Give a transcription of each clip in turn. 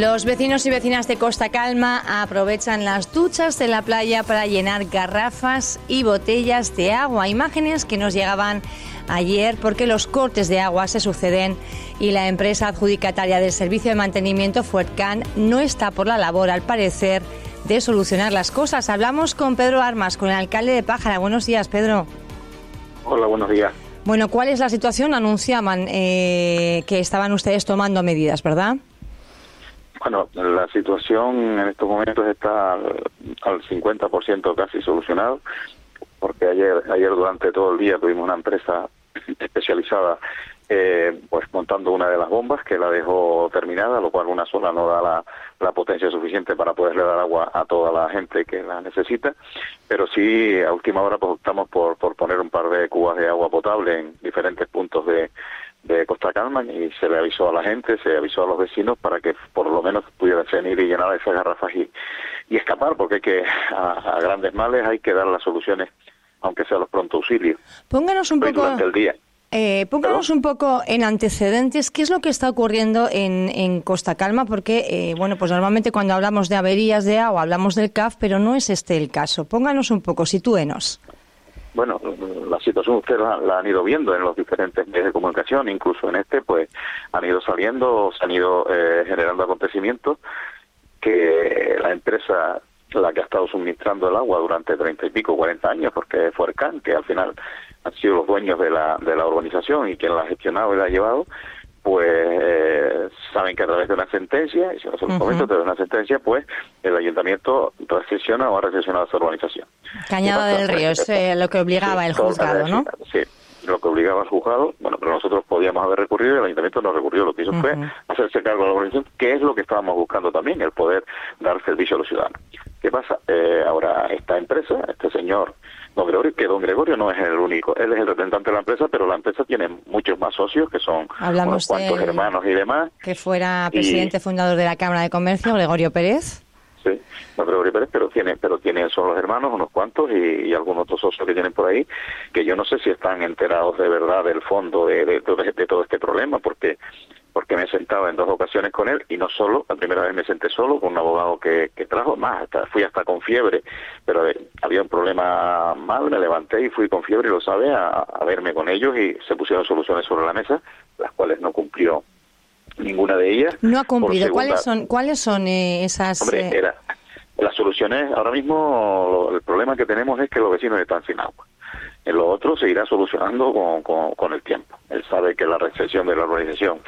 Los vecinos y vecinas de Costa Calma aprovechan las duchas de la playa para llenar garrafas y botellas de agua. Imágenes que nos llegaban ayer porque los cortes de agua se suceden y la empresa adjudicataria del servicio de mantenimiento Fuertcan no está por la labor, al parecer, de solucionar las cosas. Hablamos con Pedro Armas, con el alcalde de Pájara. Buenos días, Pedro. Hola, buenos días. Bueno, ¿cuál es la situación? Anunciaban eh, que estaban ustedes tomando medidas, ¿verdad? Bueno, la situación en estos momentos está al, al 50% casi solucionado, porque ayer, ayer durante todo el día tuvimos una empresa especializada eh, pues montando una de las bombas que la dejó terminada, lo cual una sola no da la, la, potencia suficiente para poderle dar agua a toda la gente que la necesita, pero sí a última hora pues optamos por, por poner un par de cubas de agua potable en diferentes puntos de, de Costa Calma y se le avisó a la gente, se avisó a los vecinos para que por lo menos pudieran venir y llenar esas garrafas y, y escapar, porque hay que a, grandes males hay que dar las soluciones, aunque sea los pronto auxilios. Pónganos un poco... Durante el día. Eh, pónganos un poco en antecedentes, ¿qué es lo que está ocurriendo en, en Costa Calma? Porque, eh, bueno, pues normalmente cuando hablamos de averías de agua hablamos del CAF, pero no es este el caso. Pónganos un poco, sitúenos bueno, la situación ustedes la, han ido viendo en los diferentes medios de comunicación, incluso en este, pues han ido saliendo, se han ido eh, generando acontecimientos que la empresa, la que ha estado suministrando el agua durante treinta y pico, cuarenta años, porque fue Arcan, que al final han sido los dueños de la, de la urbanización y quien la ha gestionado y la ha llevado, pues eh, saben que a través de una sentencia, y si no se lo comento, de una sentencia, pues el ayuntamiento recesiona o ha recesionado esa urbanización. Cañada del Río, es eh, lo que obligaba el juzgado, ¿no? Sí, lo que obligaba al juzgado, bueno, pero nosotros podíamos haber recurrido y el ayuntamiento no recurrió, lo que hizo fue hacerse cargo de la organización, que es lo que estábamos buscando también, el poder dar servicio a los ciudadanos. ¿Qué pasa? Eh, ahora, esta empresa, este señor, don Gregorio, que don Gregorio no es el único, él es el representante de la empresa, pero la empresa tiene muchos más socios, que son unos cuantos hermanos y demás. Que fuera presidente fundador de la Cámara de Comercio, Gregorio Pérez. Sí, don Gregorio Pérez, pero tiene, pero tiene, son los hermanos, unos cuantos, y, algunos otros socios que tienen por ahí, que yo no sé si están enterados de verdad del fondo de, de todo este problema, porque porque me he sentado en dos ocasiones con él y no solo, la primera vez me senté solo con un abogado que, que trajo, más, hasta, fui hasta con fiebre, pero eh, había un problema mal, me levanté y fui con fiebre, lo sabe, a, verme con ellos y se pusieron soluciones sobre la mesa, las cuales no cumplió ninguna de ellas. No ha cumplido. ¿Cuáles son, cuáles son eh, esas...? Hombre, eh? era, las soluciones, ahora mismo el problema que tenemos es que los vecinos están sin agua. En lo otro se irá solucionando con, con, el tiempo. Él sabe que la recesión de la organización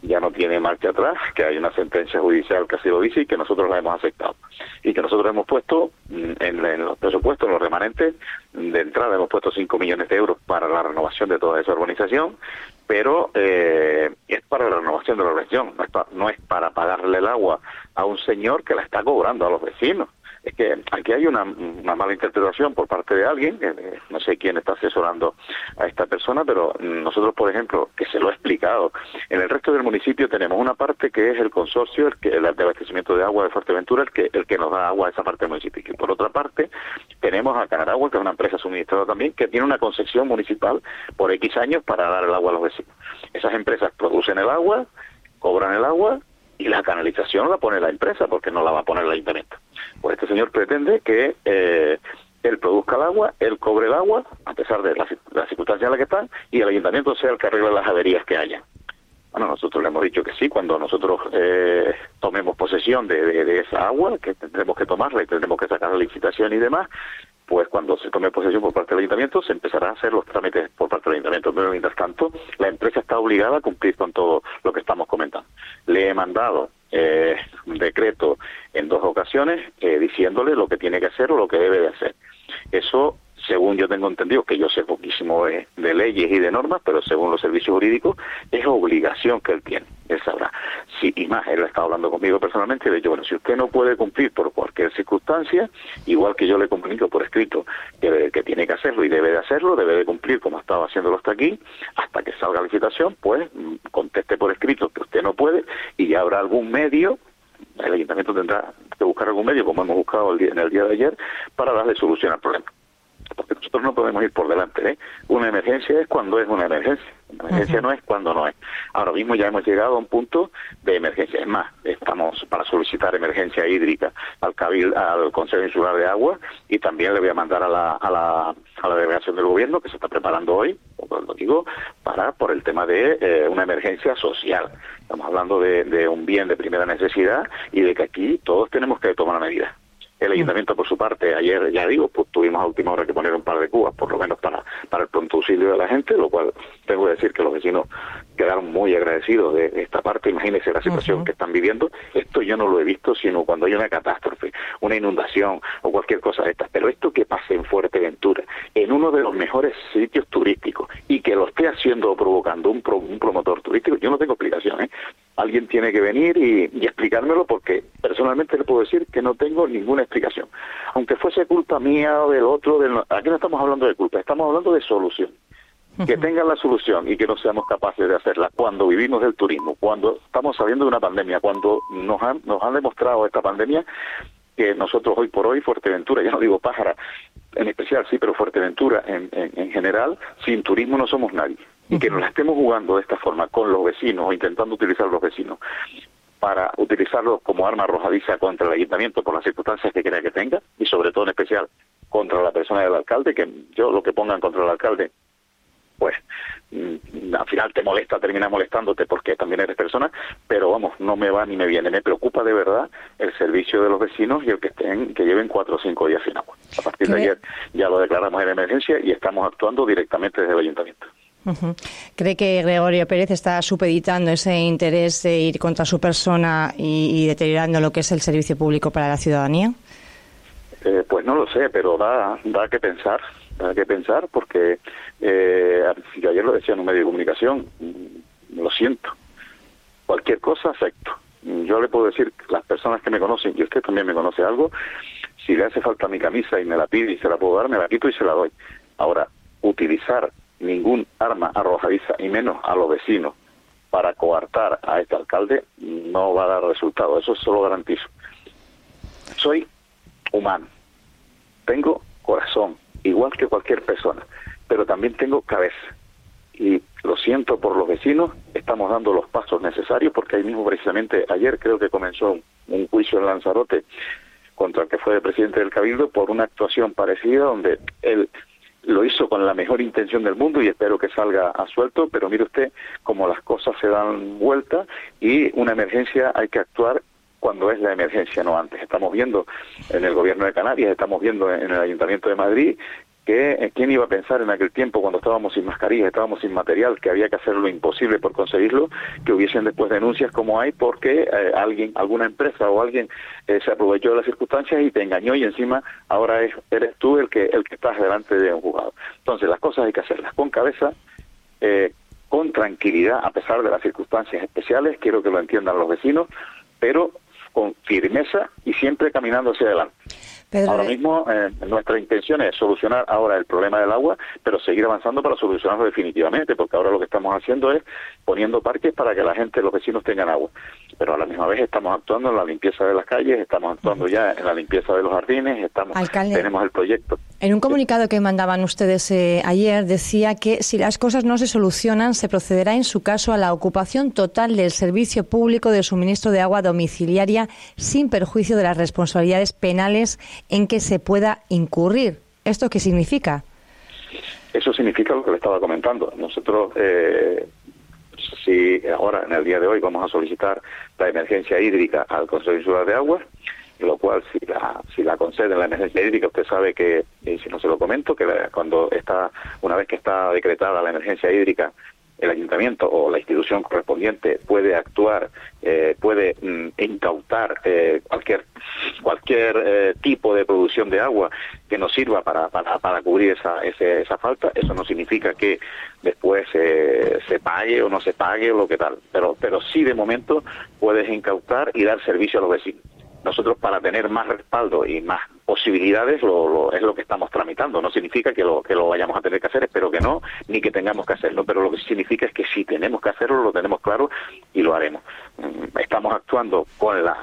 ya no tiene marcha atrás, que hay una sentencia judicial que así lo dice y que nosotros la hemos aceptado. Y que nosotros hemos puesto mm, en, los presupuestos, en los remanentes, de entrada hemos puesto 5 millones de euros para la renovación de toda esa organización, pero eh, es para la renovación de la organización, no es para pagarle el agua a un señor que la está cobrando a los vecinos es que aquí hay una, mala interpretación por parte de alguien, eh, no sé quién está asesorando a esta persona, pero nosotros, por ejemplo, que se lo he explicado, en el resto del municipio tenemos una parte que es el consorcio, el, que, el de abastecimiento de agua de Fuerteventura, el que, el que nos da agua a esa parte del municipio. Y por otra parte, tenemos a Canaragua, que es una empresa suministrada también, que tiene una concesión municipal por X años para dar el agua a los vecinos. Esas empresas producen el agua, cobran el agua y la canalización la pone la empresa porque no la va a poner el ayuntamiento. Pues este señor pretende que eh, él produzca el agua, él cobre el agua, a pesar de las, circunstancias en las que están, y el ayuntamiento sea el que arregle las averías que haya. Bueno, nosotros le hemos dicho que sí, cuando nosotros eh, tomemos posesión de, esa agua, que tendremos que tomarla y tendremos que sacar la licitación y demás, pues cuando se tome posesión por parte del ayuntamiento se empezará a hacer los trámites por parte del ayuntamiento. Pero mientras tanto, la empresa está obligada a cumplir con todo lo que estamos comentando. Le he mandado eh, un decreto en dos ocasiones eh, diciéndole lo que tiene que hacer o lo que debe de hacer. Eso según yo tengo entendido, que yo sé poquísimo de, leyes y de normas, pero según los servicios jurídicos, es obligación que él tiene, él sabrá. Si, y más, él ha estado hablando conmigo personalmente y le dicho, bueno, si usted no puede cumplir por cualquier circunstancia, igual que yo le comunico por escrito que, que tiene que hacerlo y debe de hacerlo, debe de cumplir como ha estado haciéndolo hasta aquí, hasta que salga la licitación, pues mm, conteste por escrito que usted no puede y ya habrá algún medio el ayuntamiento tendrá que buscar algún medio, como hemos buscado en el día de ayer, para darle solución al problema nosotros no podemos ir por delante. ¿eh? Una emergencia es cuando es una emergencia. Emergencia no es cuando no es. Ahora mismo ya hemos llegado a un punto de emergencia. Es más, estamos para solicitar emergencia hídrica al Cabil, al Consejo Insular de Agua y también le voy a mandar a la, a la, a la delegación del gobierno que se está preparando hoy, lo digo, para por el tema de eh, una emergencia social. Estamos hablando de, de un bien de primera necesidad y de que aquí todos tenemos que tomar medidas. El ayuntamiento, por su parte, ayer, ya digo, pues tuvimos a última hora que poner un par de cubas, por lo menos para, para el pronto auxilio de la gente, lo cual tengo que decir que los vecinos quedaron muy agradecidos de esta parte. Imagínense la situación que están viviendo. Esto yo no lo he visto, sino cuando hay una catástrofe, una inundación o cualquier cosa de estas. Pero esto que pase en Fuerteventura, en uno de los mejores sitios turísticos, y que lo esté haciendo o provocando un, un promotor turístico, yo no tengo explicación, ¿eh? Alguien tiene que venir y, explicármelo porque personalmente le puedo decir que no tengo ninguna explicación. Aunque fuese culpa mía o del otro, aquí no estamos hablando de culpa, estamos hablando de solución. Que tengan la solución y que no seamos capaces de hacerla cuando vivimos del turismo, cuando estamos saliendo de una pandemia, cuando nos han, nos han demostrado esta pandemia que nosotros hoy por hoy, Fuerteventura, ya no digo pájara en especial, sí, pero Fuerteventura en, en general, sin turismo no somos nadie y que nos la estemos jugando de esta forma con los vecinos o intentando utilizar los vecinos para utilizarlos como arma arrojadiza contra el ayuntamiento por las circunstancias que crea que tenga y sobre todo en especial contra la persona del alcalde, que yo lo que pongan contra el alcalde, pues mm, al final te molesta, termina molestándote porque también eres persona, pero vamos, no me va ni me viene. Me preocupa de verdad el servicio de los vecinos y el que estén, que lleven cuatro o cinco días sin agua. A partir de ayer ya lo declaramos en emergencia y estamos actuando directamente desde el ayuntamiento. ¿Cree que Gregorio Pérez está supeditando ese interés de ir contra su persona y, deteriorando lo que es el servicio público para la ciudadanía? Eh, pues no lo sé, pero da, da que pensar, da que pensar porque eh, ayer lo decía en un medio de comunicación, lo siento, cualquier cosa acepto. Yo le puedo decir, las personas que me conocen, y usted también me conoce algo, si le hace falta mi camisa y me la pide y se la puedo dar, me la quito y se la doy. Ahora, utilizar ningún arma arrojadiza y menos a los vecinos para coartar a este alcalde no va a dar resultado, eso se lo garantizo. Soy humano, tengo corazón, igual que cualquier persona, pero también tengo cabeza. Y lo siento por los vecinos, estamos dando los pasos necesarios porque ahí mismo precisamente ayer creo que comenzó un juicio en Lanzarote contra el que fue el presidente del Cabildo por una actuación parecida donde él lo hizo con la mejor intención del mundo y espero que salga a suelto, pero mire usted cómo las cosas se dan vuelta y una emergencia hay que actuar cuando es la emergencia, no antes. Estamos viendo en el gobierno de Canarias, estamos viendo en el Ayuntamiento de Madrid que eh, quién iba a pensar en aquel tiempo cuando estábamos sin mascarillas, estábamos sin material, que había que hacer lo imposible por conseguirlo, que hubiesen después denuncias como hay porque eh, alguien, alguna empresa o alguien eh, se aprovechó de las circunstancias y te engañó y encima ahora es, eres tú el que el que estás delante de un juzgado. Entonces las cosas hay que hacerlas con cabeza, con tranquilidad a pesar de las circunstancias especiales, quiero que lo entiendan los vecinos, pero con firmeza y siempre caminando hacia adelante ahora mismo eh, nuestra intención es solucionar ahora el problema del agua, pero seguir avanzando para solucionarlo definitivamente, porque ahora lo que estamos haciendo es poniendo parques para que la gente, los vecinos tengan agua. Pero a la misma vez estamos actuando en la limpieza de las calles, estamos actuando ya en la limpieza de los jardines, estamos tenemos el proyecto. En un comunicado que mandaban ustedes eh, ayer decía que si las cosas no se solucionan, se procederá en su caso a la ocupación total del servicio público de suministro de agua domiciliaria sin perjuicio de las responsabilidades penales en que se pueda incurrir. ¿Esto qué significa? Eso significa lo que le estaba comentando. Nosotros, eh, si ahora, en el día de hoy, vamos a solicitar la emergencia hídrica al Consejo Insular de Agua, lo cual si la, si la conceden la emergencia hídrica, usted sabe que, y si no se lo comento, que cuando está, una vez que está decretada la emergencia hídrica, el ayuntamiento o la institución correspondiente puede actuar, eh, puede mm, incautar eh, cualquier cualquier eh, tipo de producción de agua que nos sirva para, para, para cubrir esa, esa falta. Eso no significa que después se pague o no se pague o lo que tal, pero, pero sí de momento puedes incautar y dar servicio a los vecinos. Nosotros para tener más respaldo y más posibilidades lo, es lo que estamos tramitando. No significa que lo, que lo vayamos a tener que hacer, espero que no, ni que tengamos que hacerlo, pero lo que significa es que si tenemos que hacerlo, lo tenemos claro y lo haremos. Mm, estamos actuando con, las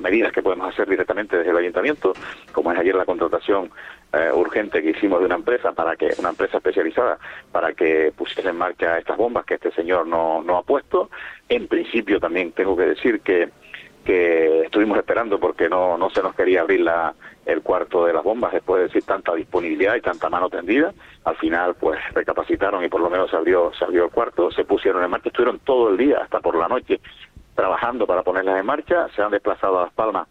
medidas que podemos hacer directamente desde el ayuntamiento, como es ayer la contratación eh, urgente que hicimos de una empresa para que una empresa especializada para que pusiese en marcha estas bombas que este señor no, no ha puesto. En principio también tengo que decir que que estuvimos esperando porque no, no se nos quería abrir la, el cuarto de las bombas después de decir tanta disponibilidad y tanta mano tendida. Al final, pues recapacitaron y por lo menos salió, salió el cuarto, se pusieron en marcha, estuvieron todo el día, hasta por la noche, trabajando para ponerlas en marcha, se han desplazado a Las Palmas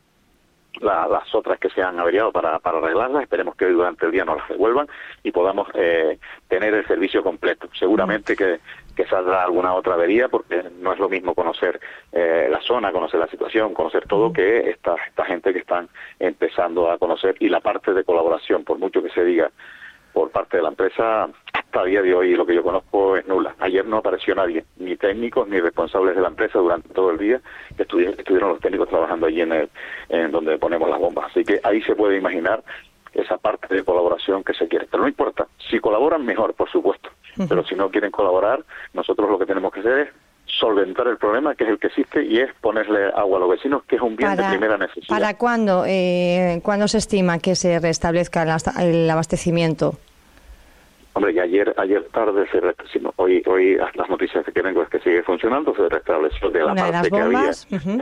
las otras que se han averiado para, para arreglarlas. Esperemos que hoy durante el día nos las devuelvan y podamos eh, tener el servicio completo. Seguramente que, que saldrá alguna otra avería porque no es lo mismo conocer eh, la zona, conocer la situación, conocer todo que esta, esta gente que están empezando a conocer y la parte de colaboración, por mucho que se diga por parte de la empresa, hasta día de hoy lo que yo conozco es nula. Ayer no apareció nadie, ni técnicos ni responsables de la empresa durante todo el día, que estuvieron, los técnicos trabajando allí en, el, en donde ponemos las bombas. Así que ahí se puede imaginar esa parte de colaboración que se quiere. Pero no importa, si colaboran mejor, por supuesto, pero si no quieren colaborar, nosotros lo que tenemos que hacer es solventar el problema que es el que existe y es ponerle agua a los vecinos, que es un bien de primera necesidad. ¿Para cuándo, eh, cuándo se estima que se restablezca el abastecimiento? Hombre, y ayer, ayer tarde, se hoy, hoy las noticias que tengo es que sigue funcionando, se restableció de la parte que había,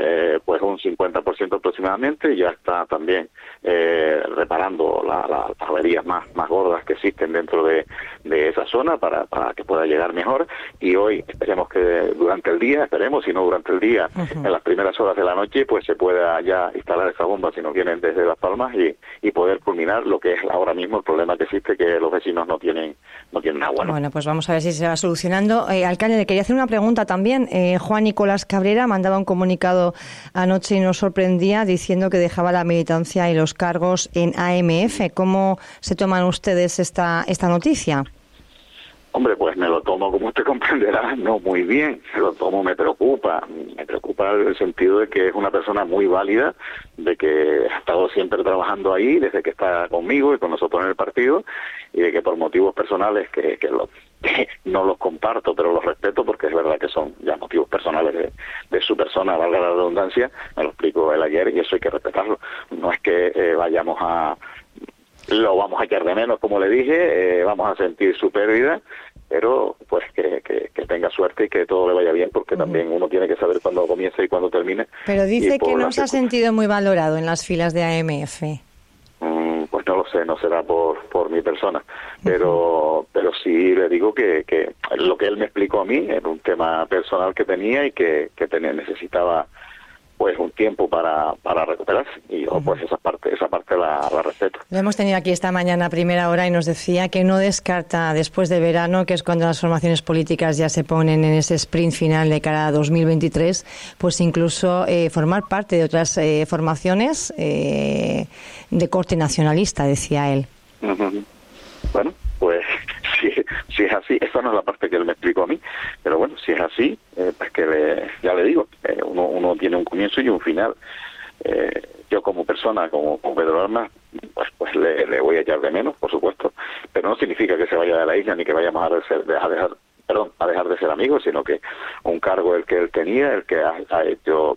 eh, pues un 50% aproximadamente, ya está también eh, reparando las averías más, más gordas que existen dentro de, de esa zona para, para que pueda llegar mejor, y hoy esperemos que durante el día, esperemos, si no durante el día, en las primeras horas de la noche, pues se pueda ya instalar esa bomba si no vienen desde Las Palmas y, y poder culminar lo que es ahora mismo el problema que existe, que los vecinos no tienen no tienen agua. Bueno, pues vamos a ver si se va solucionando. Eh, alcalde, le quería hacer una pregunta también. Eh, Juan Nicolás Cabrera mandaba un comunicado anoche y nos sorprendía diciendo que dejaba la militancia y los cargos en AMF. ¿Cómo se toman ustedes esta, esta noticia? Hombre, pues me lo tomo, como usted comprenderá, no muy bien. Me lo tomo, me preocupa. Me preocupa en el sentido de que es una persona muy válida, de que ha estado siempre trabajando ahí, desde que está conmigo y con nosotros en el partido, y de que por motivos personales que, que, no los comparto, pero los respeto porque es verdad que son ya motivos personales de, su persona, valga la redundancia, me lo explicó él ayer y eso hay que respetarlo. No es que eh, vayamos a lo vamos a echar de menos, como le dije, eh, vamos a sentir su pérdida, pero pues que, que, tenga suerte y que todo le vaya bien, porque también uno tiene que saber cuándo comienza y cuándo termine. Pero dice que no se ha sentido muy valorado en las filas de AMF. Mm, pues no lo sé, no será por, por mi persona, pero, pero sí le digo que, que lo que él me explicó a mí era un tema personal que tenía y que, que tenía, necesitaba pues un tiempo para, para recuperarse y yo pues esa parte esa parte la, respeto. Lo hemos tenido aquí esta mañana a primera hora y nos decía que no descarta después de verano, que es cuando las formaciones políticas ya se ponen en ese sprint final de cara a 2023, pues incluso eh, formar parte de otras eh, formaciones eh, de corte nacionalista, decía él. Bueno, pues si, es así, esa no es la parte que él me explicó a mí, pero bueno, si es así, eh, pues que ya le digo, eh, uno, uno tiene un comienzo y un final. Eh, yo como persona, como, Pedro Armas, pues, pues le, voy a echar de menos, por supuesto, pero no significa que se vaya de la isla ni que vayamos a, dejar perdón, a dejar de ser amigos, sino que un cargo el que él tenía, el que ha,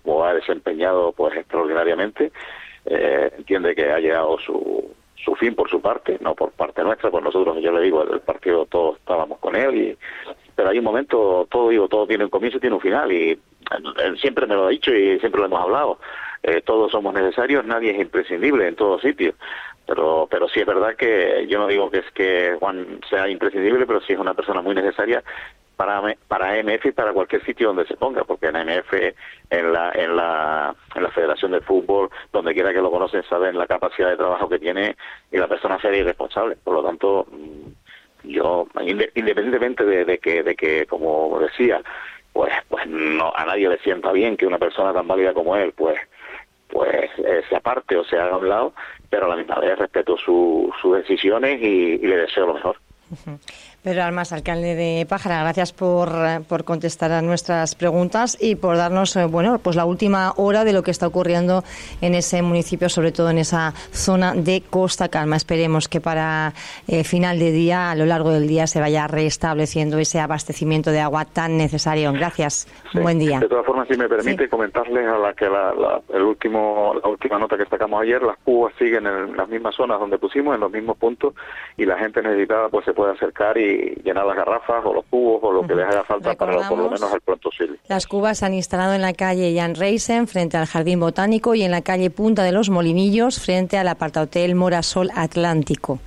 o ha desempeñado pues extraordinariamente, entiende que ha llegado su, su fin por su parte, no por parte nuestra, por nosotros, yo le digo, el partido todos estábamos con él, y pero hay un momento, todo digo, todo tiene un comienzo y tiene un final, y él siempre me lo ha dicho y siempre lo hemos hablado, eh, todos somos necesarios, nadie es imprescindible en todos sitios, pero pero sí es verdad que yo no digo que es que Juan sea imprescindible, pero sí es una persona muy necesaria para, para AMF y para cualquier sitio donde se ponga, porque en AMF, en la, en la, en la Federación de Fútbol, donde quiera que lo conocen, saben la capacidad de trabajo que tiene y la persona seria y responsable. Por lo tanto, mm, yo, independientemente de, que, de que, como decía, pues, pues no, a nadie le sienta bien que una persona tan válida como él, pues, pues eh, se aparte o se haga a un lado, pero a la misma vez respeto sus decisiones y le deseo lo mejor. Pedro Almas, alcalde de Pájara, gracias por, por, contestar a nuestras preguntas y por darnos eh, bueno, pues la última hora de lo que está ocurriendo en ese municipio, sobre todo en esa zona de Costa Calma. Esperemos que para eh, final de día, a lo largo del día, se vaya restableciendo ese abastecimiento de agua tan necesario. Gracias. Buen día. De todas formas, si me permite comentarles a la que la, el último, la última nota que sacamos ayer, las cubas siguen en las mismas zonas donde pusimos, en los mismos puntos, y la gente necesitada pues se puede acercar y llenar las garrafas o los cubos o lo que les haga falta para por lo menos al pronto posible. Las cubas se han instalado en la calle Jan Reisen frente al Jardín Botánico y en la calle Punta de los Molinillos frente al apartahotel Morasol Atlántico.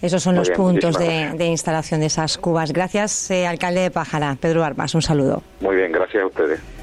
Esos son los puntos de, instalación de esas cubas. Gracias, eh, alcalde de Pájara. Pedro Armas, un saludo. Muy bien, gracias a ustedes.